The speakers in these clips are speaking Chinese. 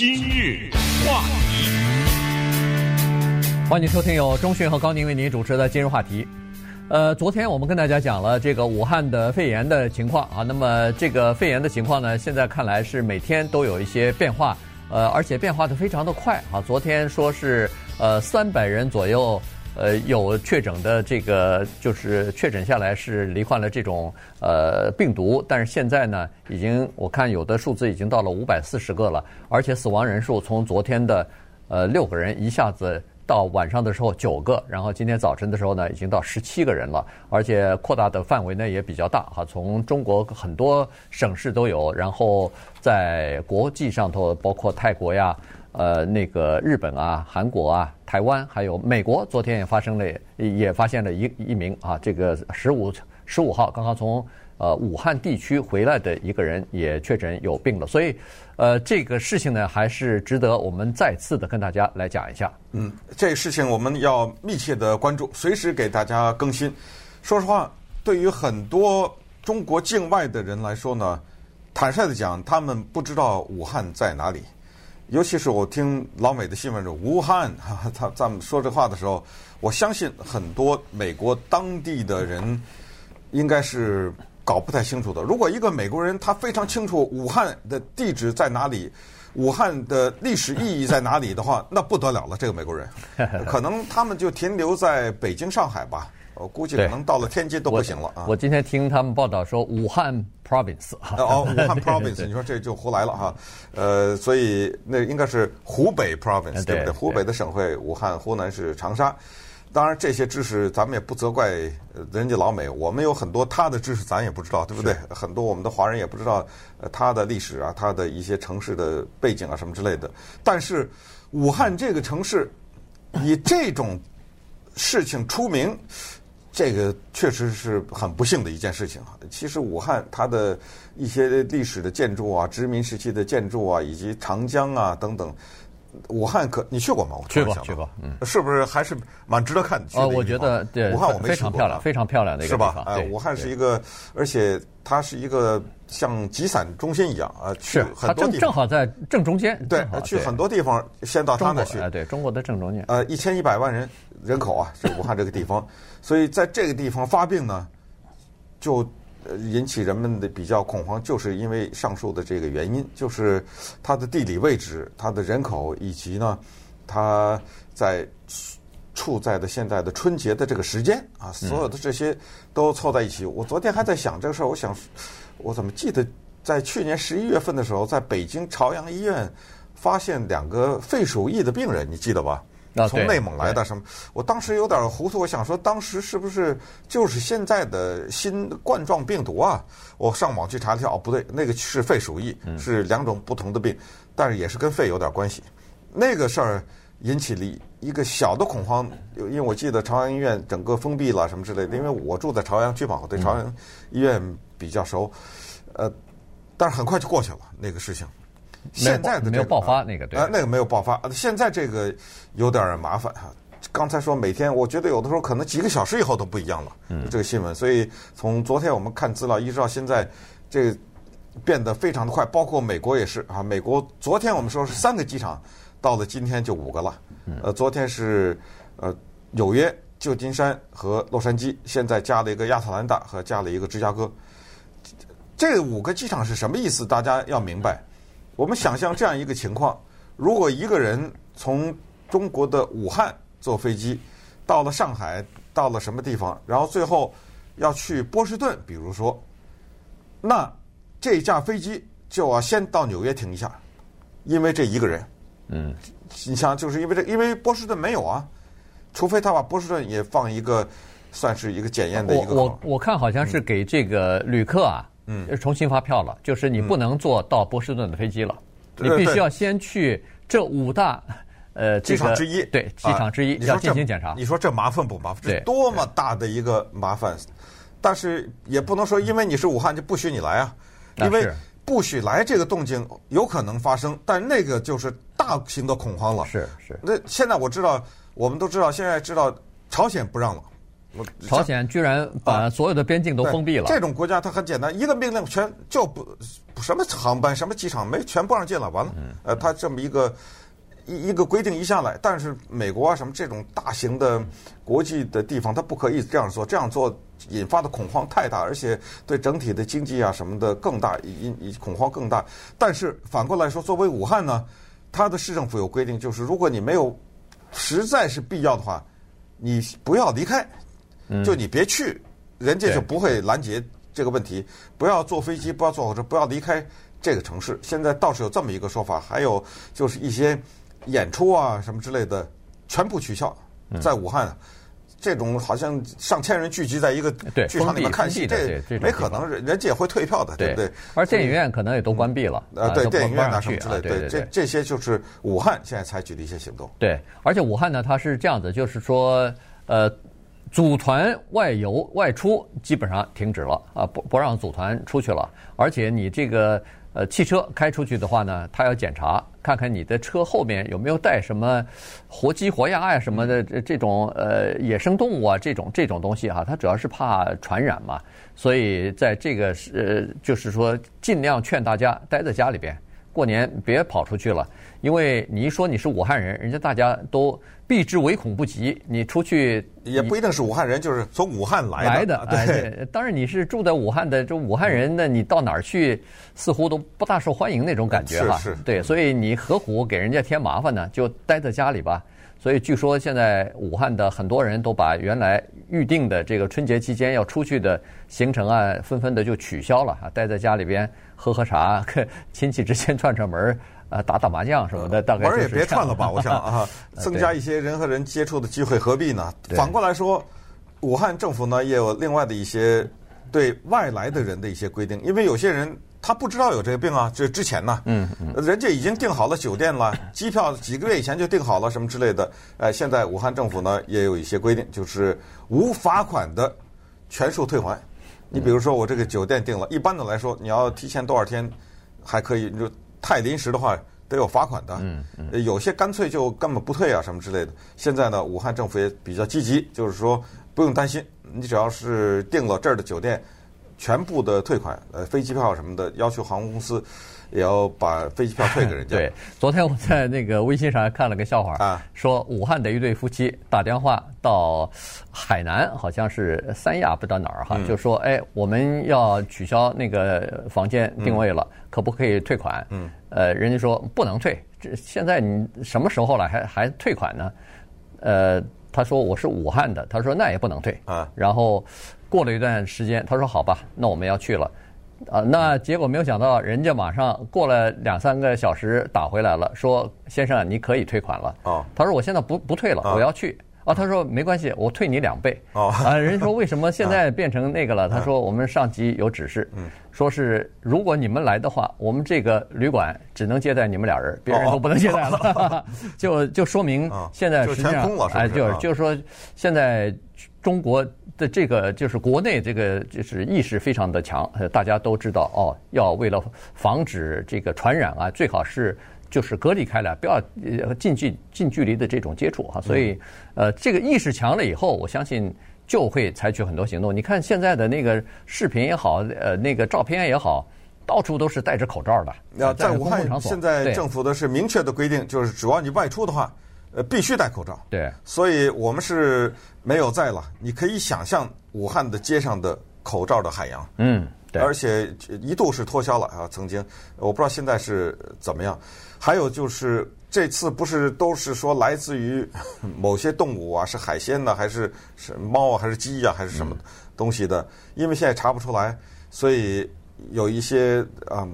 今日话题，欢迎收听由钟迅和高宁为您主持的今日话题。呃，昨天我们跟大家讲了这个武汉的肺炎的情况啊，那么这个肺炎的情况呢，现在看来是每天都有一些变化，呃，而且变化的非常的快啊。昨天说是呃三百人左右。呃，有确诊的这个就是确诊下来是罹患了这种呃病毒，但是现在呢，已经我看有的数字已经到了五百四十个了，而且死亡人数从昨天的呃六个人一下子到晚上的时候九个，然后今天早晨的时候呢，已经到十七个人了，而且扩大的范围呢也比较大哈，从中国很多省市都有，然后在国际上头包括泰国呀。呃，那个日本啊、韩国啊、台湾，还有美国，昨天也发生了，也发现了一一名啊，这个十五十五号刚刚从呃武汉地区回来的一个人也确诊有病了，所以呃这个事情呢，还是值得我们再次的跟大家来讲一下。嗯，这个事情我们要密切的关注，随时给大家更新。说实话，对于很多中国境外的人来说呢，坦率的讲，他们不知道武汉在哪里。尤其是我听老美的新闻说武汉，他咱们说这话的时候，我相信很多美国当地的人应该是搞不太清楚的。如果一个美国人他非常清楚武汉的地址在哪里，武汉的历史意义在哪里的话，那不得了了。这个美国人，可能他们就停留在北京、上海吧。我估计可能到了天津都不行了啊！我今天听他们报道说武汉 province 啊哦，武汉 province，你说这就胡来了哈。呃，所以那应该是湖北 province 对不对？湖北的省会武汉，湖南是长沙。当然这些知识咱们也不责怪人家老美，我们有很多他的知识咱也不知道，对不对？很多我们的华人也不知道他的历史啊，他的一些城市的背景啊什么之类的。但是武汉这个城市以这种事情出名。这个确实是很不幸的一件事情啊！其实武汉它的一些历史的建筑啊、殖民时期的建筑啊，以及长江啊等等，武汉可你去过吗？我去过，去过，嗯，是不是还是蛮值得看的？哦，我觉得对，武汉我没去过，非常漂亮，非常漂亮的一个地方，是吧？哎，武汉是一个，而且它是一个像集散中心一样啊，去很多地方，正正好在正中间，对，去很多地方先到它那去，哎，对，中国的正中间，呃，一千一百万人人口啊，是武汉这个地方。所以在这个地方发病呢，就引起人们的比较恐慌，就是因为上述的这个原因，就是它的地理位置、它的人口，以及呢，它在处在的现在的春节的这个时间啊，所有的这些都凑在一起。我昨天还在想这个事儿，我想我怎么记得在去年十一月份的时候，在北京朝阳医院发现两个肺鼠疫的病人，你记得吧？从内蒙来的什么？我当时有点糊涂，我想说，当时是不是就是现在的新冠状病毒啊？我上网去查了一下，哦，不对，那个是肺鼠疫，是两种不同的病，但是也是跟肺有点关系。那个事儿引起了一个小的恐慌，因为我记得朝阳医院整个封闭了什么之类的，因为我住在朝阳区嘛，我对朝阳医院比较熟。呃，但是很快就过去了那个事情。现在的、这个、没有爆发那个对，呃，那个没有爆发。现在这个有点麻烦哈。刚才说每天，我觉得有的时候可能几个小时以后都不一样了。嗯，这个新闻，所以从昨天我们看资料一直到现在，这个变得非常的快。包括美国也是啊，美国昨天我们说是三个机场，到了今天就五个了。呃，昨天是呃纽约、旧金山和洛杉矶，现在加了一个亚特兰大和加了一个芝加哥。这五个机场是什么意思？大家要明白。我们想象这样一个情况：如果一个人从中国的武汉坐飞机到了上海，到了什么地方，然后最后要去波士顿，比如说，那这架飞机就要先到纽约停一下，因为这一个人。嗯，你想，就是因为这，因为波士顿没有啊，除非他把波士顿也放一个，算是一个检验的一个。我我我看好像是给这个旅客啊。嗯，重新发票了，就是你不能坐到波士顿的飞机了，嗯、你必须要先去这五大呃机场之一，对，机场之一要进行检查。你说这麻烦不麻烦？这多么大的一个麻烦！但是也不能说因为你是武汉就不许你来啊，因为不许来这个动静有可能发生，但那个就是大型的恐慌了。是是。那现在我知道，我们都知道，现在知道朝鲜不让了。朝鲜居然把所有的边境都封闭了。这种国家它很简单，一个命令全就不什么航班、什么机场没全不让进了，完了。呃，它这么一个一一个规定一下来，但是美国啊什么这种大型的国际的地方，它不可以这样做，这样做引发的恐慌太大，而且对整体的经济啊什么的更大，引引恐慌更大。但是反过来说，作为武汉呢，它的市政府有规定，就是如果你没有实在是必要的话。你不要离开，就你别去，人家就不会拦截这个问题。不要坐飞机，不要坐火车，不要离开这个城市。现在倒是有这么一个说法，还有就是一些演出啊什么之类的全部取消。在武汉，这种好像上千人聚集在一个剧场里面看戏，这没可能，人人家也会退票的，对不对？而电影院可能也都关闭了。呃，对，电影院啊什么之类，对，这这些就是武汉现在采取的一些行动。对，而且武汉呢，它是这样子，就是说，呃，组团外游外出基本上停止了啊，不不让组团出去了，而且你这个。呃，汽车开出去的话呢，他要检查，看看你的车后面有没有带什么活鸡活鸭呀什么的这这种呃野生动物啊这种这种东西哈，他主要是怕传染嘛，所以在这个呃就是说尽量劝大家待在家里边。过年别跑出去了，因为你一说你是武汉人，人家大家都避之唯恐不及。你出去也不一定是武汉人，就是从武汉来的。来的，对，对。当然你是住在武汉的，就武汉人，那你到哪儿去，似乎都不大受欢迎那种感觉哈。是是。对，所以你何苦给人家添麻烦呢？就待在家里吧。所以据说现在武汉的很多人都把原来预定的这个春节期间要出去的行程啊，纷纷的就取消了啊，待在家里边喝喝茶，亲戚之间串串门啊，打打麻将什么的，大概玩也别串了吧，我想啊，增加一些人和人接触的机会，何必呢？反过来说，武汉政府呢也有另外的一些对外来的人的一些规定，因为有些人。他不知道有这个病啊，这之前呢，嗯，人家已经订好了酒店了，机票几个月以前就订好了，什么之类的。呃，现在武汉政府呢也有一些规定，就是无罚款的全数退还。你比如说我这个酒店订了，一般的来说，你要提前多少天还可以，你就太临时的话得有罚款的。嗯嗯，有些干脆就根本不退啊，什么之类的。现在呢，武汉政府也比较积极，就是说不用担心，你只要是订了这儿的酒店。全部的退款，呃，飞机票什么的，要求航空公司也要把飞机票退给人家。对，昨天我在那个微信上还看了个笑话，啊，说武汉的一对夫妻打电话到海南，好像是三亚，不知道哪儿哈，嗯、就说，哎，我们要取消那个房间定位了，嗯、可不可以退款？嗯，呃，人家说不能退，这现在你什么时候了还还退款呢？呃，他说我是武汉的，他说那也不能退啊，然后。过了一段时间，他说：“好吧，那我们要去了。”啊，那结果没有想到，人家马上过了两三个小时打回来了，说：“先生，你可以退款了。”哦，他说：“我现在不不退了，我要去。”啊，他说：“没关系，我退你两倍。”哦，啊，人家说：“为什么 现在变成那个了？”他说：“我们上级有指示，说是如果你们来的话，我们这个旅馆只能接待你们俩人，别人都不能接待了。”就就说明现在实际上，哎，就是就是说现在中国。的这个就是国内这个就是意识非常的强，大家都知道哦，要为了防止这个传染啊，最好是就是隔离开来，不要呃近距近距离的这种接触哈。所以，呃，这个意识强了以后，我相信就会采取很多行动。你看现在的那个视频也好，呃，那个照片也好，到处都是戴着口罩的。要在武汉，现在政府的是明确的规定，就是只要你外出的话。呃，必须戴口罩。对，所以我们是没有在了。你可以想象武汉的街上的口罩的海洋。嗯，对。而且一度是脱销了啊，曾经我不知道现在是怎么样。还有就是这次不是都是说来自于某些动物啊，是海鲜呢，还是是猫啊，还是鸡呀，还是什么东西的？因为现在查不出来，所以有一些啊。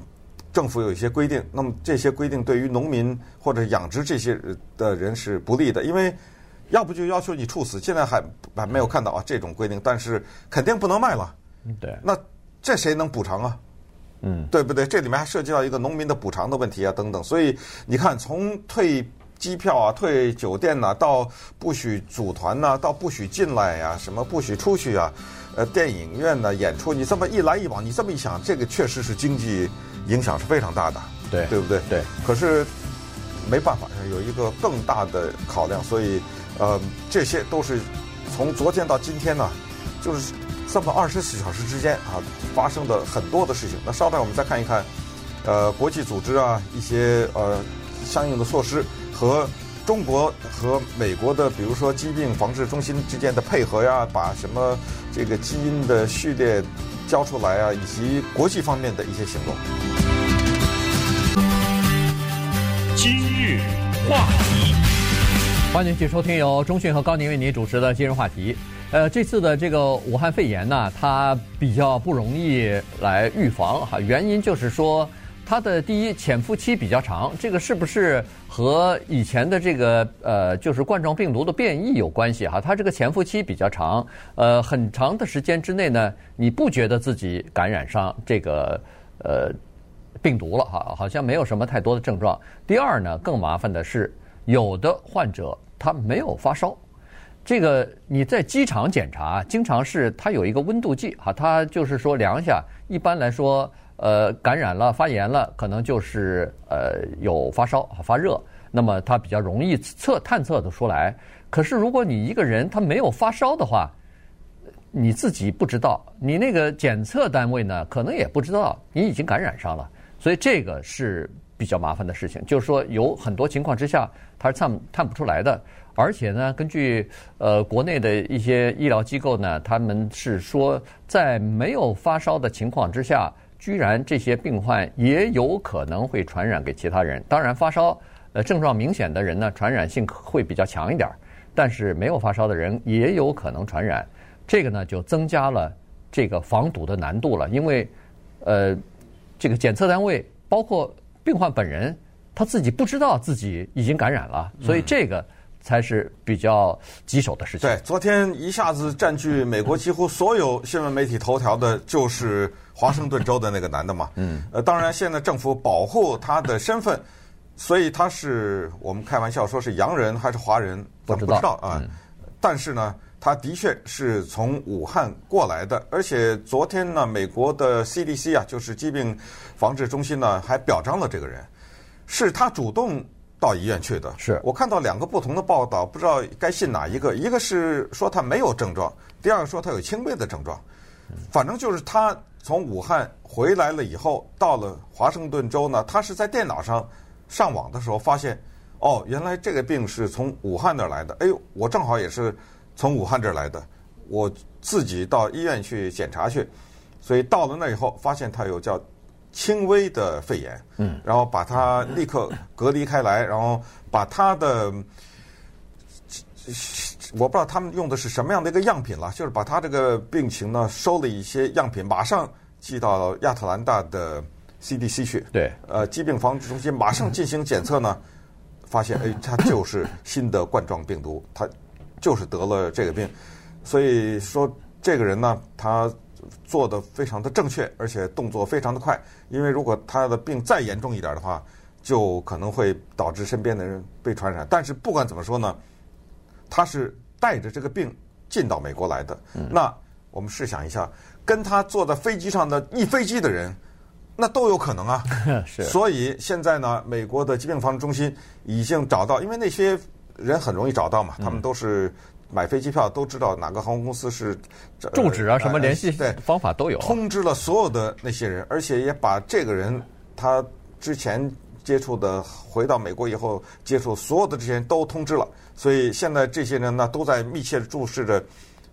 政府有一些规定，那么这些规定对于农民或者养殖这些的人是不利的，因为要不就要求你处死，现在还还没有看到啊这种规定，但是肯定不能卖了。对，那这谁能补偿啊？嗯，对不对？这里面还涉及到一个农民的补偿的问题啊，等等。所以你看，从退机票啊、退酒店呐、啊，到不许组团呐、啊，到不许进来呀、啊，什么不许出去啊，呃，电影院呐演出，你这么一来一往，你这么一想，这个确实是经济。影响是非常大的，对对不对？对。可是没办法，有一个更大的考量，所以呃，这些都是从昨天到今天呢，就是这么二十四小时之间啊，发生的很多的事情。那稍待我们再看一看，呃，国际组织啊，一些呃相应的措施和中国和美国的，比如说疾病防治中心之间的配合呀，把什么这个基因的序列交出来啊，以及国际方面的一些行动。今日话题，欢迎继续收听由中讯和高宁为您主持的今日话题。呃，这次的这个武汉肺炎呢，它比较不容易来预防哈，原因就是说。它的第一潜伏期比较长，这个是不是和以前的这个呃，就是冠状病毒的变异有关系哈？它这个潜伏期比较长，呃，很长的时间之内呢，你不觉得自己感染上这个呃病毒了哈？好像没有什么太多的症状。第二呢，更麻烦的是，有的患者他没有发烧，这个你在机场检查，经常是它有一个温度计哈，它就是说量一下，一般来说。呃，感染了、发炎了，可能就是呃有发烧、发热，那么它比较容易测探测得出来。可是如果你一个人他没有发烧的话，你自己不知道，你那个检测单位呢，可能也不知道你已经感染上了，所以这个是比较麻烦的事情。就是说，有很多情况之下，它是探探不出来的。而且呢，根据呃国内的一些医疗机构呢，他们是说，在没有发烧的情况之下。居然这些病患也有可能会传染给其他人。当然，发烧呃症状明显的人呢，传染性会比较强一点。但是没有发烧的人也有可能传染，这个呢就增加了这个防堵的难度了。因为呃，这个检测单位包括病患本人他自己不知道自己已经感染了，所以这个才是比较棘手的事情。对，昨天一下子占据美国几乎所有新闻媒体头条的就是。华盛顿州的那个男的嘛，嗯，呃，当然现在政府保护他的身份，所以他是我们开玩笑说是洋人还是华人，不知道，不知道啊。但是呢，他的确是从武汉过来的，而且昨天呢，美国的 CDC 啊，就是疾病防治中心呢，还表彰了这个人，是他主动到医院去的。是我看到两个不同的报道，不知道该信哪一个。一个是说他没有症状，第二个说他有轻微的症状，反正就是他。从武汉回来了以后，到了华盛顿州呢，他是在电脑上上网的时候发现，哦，原来这个病是从武汉那儿来的。哎呦，我正好也是从武汉这儿来的，我自己到医院去检查去，所以到了那以后，发现他有叫轻微的肺炎，嗯，然后把他立刻隔离开来，然后把他的。我不知道他们用的是什么样的一个样品了，就是把他这个病情呢收了一些样品，马上寄到亚特兰大的 CDC 去。对，呃，疾病防治中心马上进行检测呢，发现哎，他就是新的冠状病毒，他就是得了这个病。所以说，这个人呢，他做的非常的正确，而且动作非常的快。因为如果他的病再严重一点的话，就可能会导致身边的人被传染。但是不管怎么说呢。他是带着这个病进到美国来的，那我们试想一下，跟他坐在飞机上的一飞机的人，那都有可能啊。是。所以现在呢，美国的疾病防治中心已经找到，因为那些人很容易找到嘛，他们都是买飞机票都知道哪个航空公司是住址啊，什么联系对方法都有，通知了所有的那些人，而且也把这个人他之前。接触的回到美国以后接触所有的这些人都通知了，所以现在这些人呢都在密切的注视着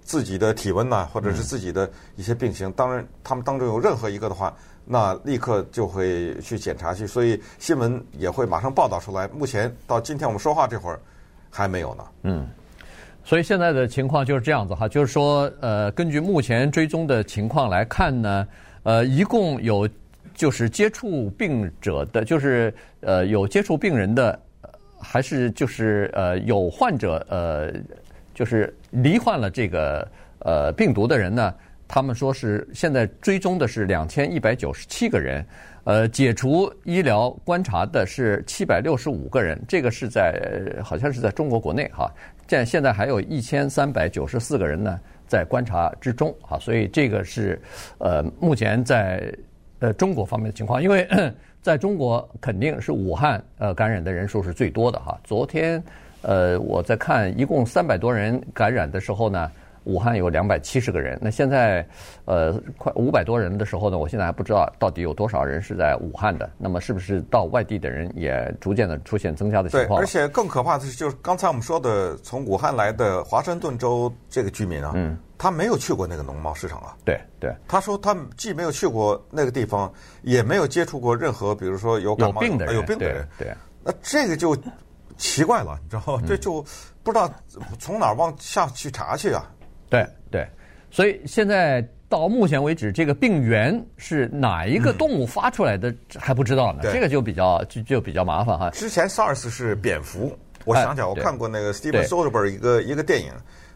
自己的体温呐，或者是自己的一些病情。当然，他们当中有任何一个的话，那立刻就会去检查去，所以新闻也会马上报道出来。目前到今天我们说话这会儿还没有呢。嗯，所以现在的情况就是这样子哈，就是说，呃，根据目前追踪的情况来看呢，呃，一共有。就是接触病者的，就是呃有接触病人的，还是就是呃有患者呃，就是罹患了这个呃病毒的人呢？他们说是现在追踪的是两千一百九十七个人，呃解除医疗观察的是七百六十五个人，这个是在好像是在中国国内哈，现现在还有一千三百九十四个人呢在观察之中啊，所以这个是呃目前在。呃，中国方面的情况，因为 在中国肯定是武汉呃感染的人数是最多的哈。昨天呃，我在看一共三百多人感染的时候呢。武汉有两百七十个人，那现在，呃，快五百多人的时候呢，我现在还不知道到底有多少人是在武汉的。那么，是不是到外地的人也逐渐的出现增加的情况？对，而且更可怕的是，就是刚才我们说的，从武汉来的华盛顿州这个居民啊，嗯，他没有去过那个农贸市场啊。对对，他说他既没有去过那个地方，也没有接触过任何，比如说有感冒有病的人，有病的人。对，对那这个就奇怪了，你知道吗？这就不知道从哪儿往下去查去啊。对对，所以现在到目前为止，这个病源是哪一个动物发出来的还不知道呢？嗯、这个就比较就就比较麻烦哈。之前 SARS 是蝙蝠，我想起来，我看过那个 Steven Soderbergh 一个一个电影，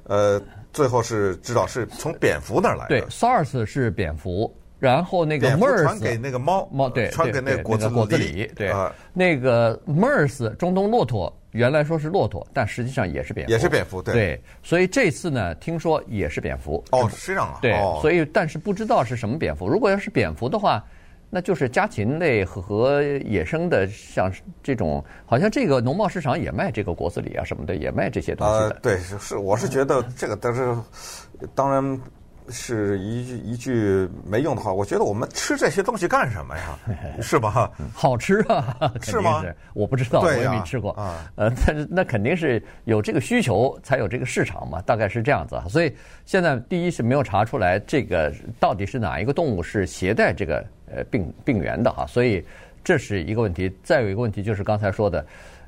呃，最后是知道是从蝙蝠那儿来的。对，SARS 是蝙蝠，然后那个 MERS 传给那个猫猫，对，传给那个果子果子狸，对，那个 MERS 中东骆驼。原来说是骆驼，但实际上也是蝙蝠，也是蝙蝠，对。对，所以这次呢，听说也是蝙蝠。哦，是这样啊。对，哦、所以但是不知道是什么蝙蝠。如果要是蝙蝠的话，那就是家禽类和野生的，像这种，好像这个农贸市场也卖这个果子狸啊什么的，也卖这些东西的。呃，对，是，我是觉得这个但是，当然。是一句一句没用的话，我觉得我们吃这些东西干什么呀？是吧？好吃啊，是吗？我不知道，我也没吃过啊。呃，但是那肯定是有这个需求才有这个市场嘛，大概是这样子。所以现在第一是没有查出来这个到底是哪一个动物是携带这个呃病病源的哈，所以这是一个问题。再有一个问题就是刚才说的，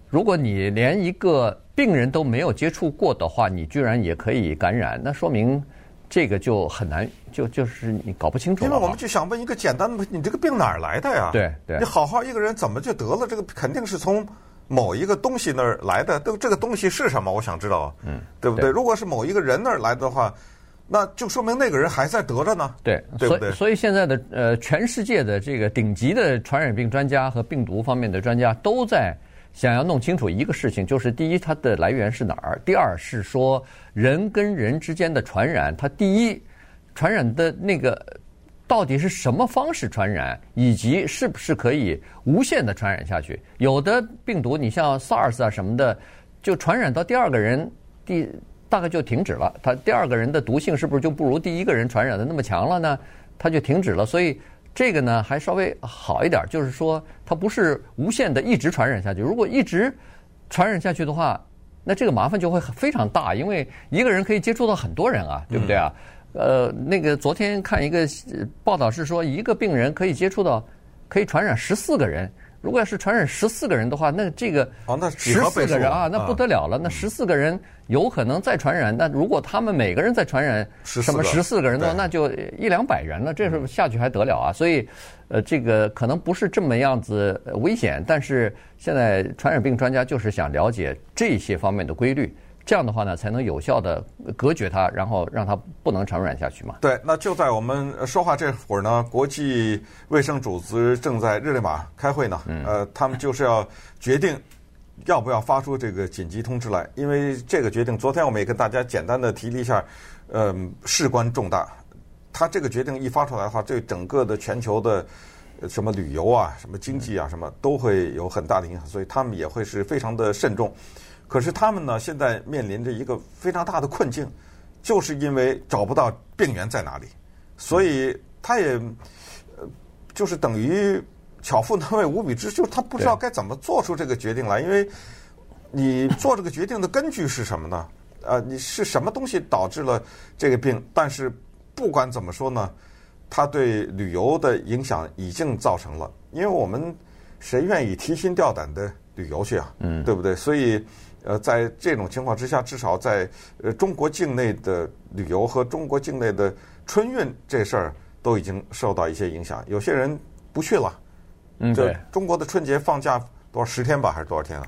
如果你连一个病人都没有接触过的话，你居然也可以感染，那说明。这个就很难，就就是你搞不清楚。因为我们就想问一个简单的你这个病哪儿来的呀？对对。你好好一个人怎么就得了？这个肯定是从某一个东西那儿来的。都这个东西是什么？我想知道。嗯，对不对？如果是某一个人那儿来的话，那就说明那个人还在得着呢。对，对不对？所以现在的呃，全世界的这个顶级的传染病专家和病毒方面的专家都在。想要弄清楚一个事情，就是第一，它的来源是哪儿；第二是说人跟人之间的传染，它第一传染的那个到底是什么方式传染，以及是不是可以无限的传染下去。有的病毒，你像 SARS 啊什么的，就传染到第二个人，第大概就停止了。它第二个人的毒性是不是就不如第一个人传染的那么强了呢？它就停止了。所以。这个呢还稍微好一点，就是说它不是无限的一直传染下去。如果一直传染下去的话，那这个麻烦就会非常大，因为一个人可以接触到很多人啊，对不对啊？呃，那个昨天看一个报道是说，一个病人可以接触到，可以传染十四个人。如果要是传染十四个人的话，那这个十四个人啊，那不得了了。那十四个人有可能再传染，那如果他们每个人再传染什么十四个人的话，那就一两百人了。这时候下去还得了啊？所以，呃，这个可能不是这么样子危险，但是现在传染病专家就是想了解这些方面的规律。这样的话呢，才能有效的隔绝它，然后让它不能传染下去嘛。对，那就在我们说话这会儿呢，国际卫生组织正在日内瓦开会呢。嗯。呃，他们就是要决定要不要发出这个紧急通知来，因为这个决定，昨天我们也跟大家简单的提了一下，呃，事关重大。他这个决定一发出来的话，对整个的全球的什么旅游啊、什么经济啊、什么都会有很大的影响，所以他们也会是非常的慎重。可是他们呢，现在面临着一个非常大的困境，就是因为找不到病源在哪里，所以他也呃，就是等于巧妇难为无米之，就是他不知道该怎么做出这个决定来。因为你做这个决定的根据是什么呢？呃，你是什么东西导致了这个病？但是不管怎么说呢，它对旅游的影响已经造成了。因为我们谁愿意提心吊胆的旅游去啊？嗯，对不对？所以。呃，在这种情况之下，至少在呃中国境内的旅游和中国境内的春运这事儿都已经受到一些影响，有些人不去了。嗯，对。中国的春节放假多少十天吧，还是多少天啊？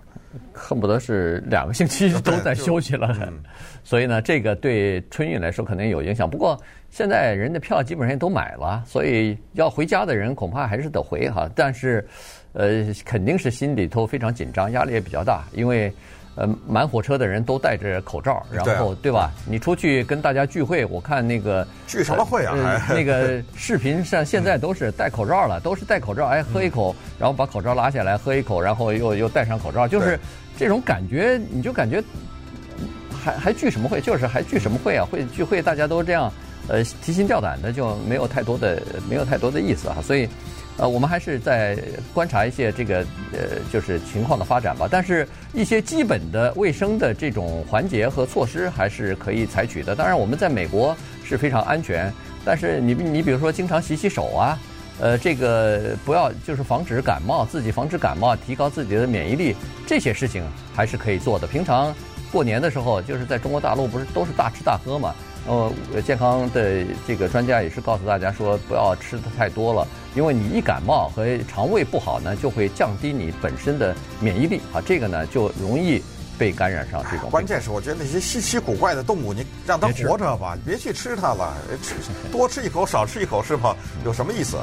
恨不得是两个星期都在休息了。嗯。所以呢，这个对春运来说肯定有影响。不过现在人的票基本上都买了，所以要回家的人恐怕还是得回哈。但是，呃，肯定是心里头非常紧张，压力也比较大，因为。呃，满火车的人都戴着口罩，然后对吧？你出去跟大家聚会，我看那个聚什么会啊？那个视频上现在都是戴口罩了，都是戴口罩，哎，喝一口，然后把口罩拉下来，喝一口，然后又又戴上口罩，就是这种感觉，你就感觉还还聚什么会？就是还聚什么会啊？会聚会大家都这样，呃，提心吊胆的，就没有太多的没有太多的意思啊，所以。呃，我们还是在观察一些这个呃，就是情况的发展吧。但是，一些基本的卫生的这种环节和措施还是可以采取的。当然，我们在美国是非常安全。但是你，你比如说，经常洗洗手啊，呃，这个不要就是防止感冒，自己防止感冒，提高自己的免疫力，这些事情还是可以做的。平常过年的时候，就是在中国大陆不是都是大吃大喝嘛？呃，健康的这个专家也是告诉大家说，不要吃的太多了。因为你一感冒和肠胃不好呢，就会降低你本身的免疫力啊，这个呢就容易被感染上这种。关键是我觉得那些稀奇古怪的动物，你让它活着吧，别去吃它了，吃 多吃一口少吃一口是吧？有什么意思？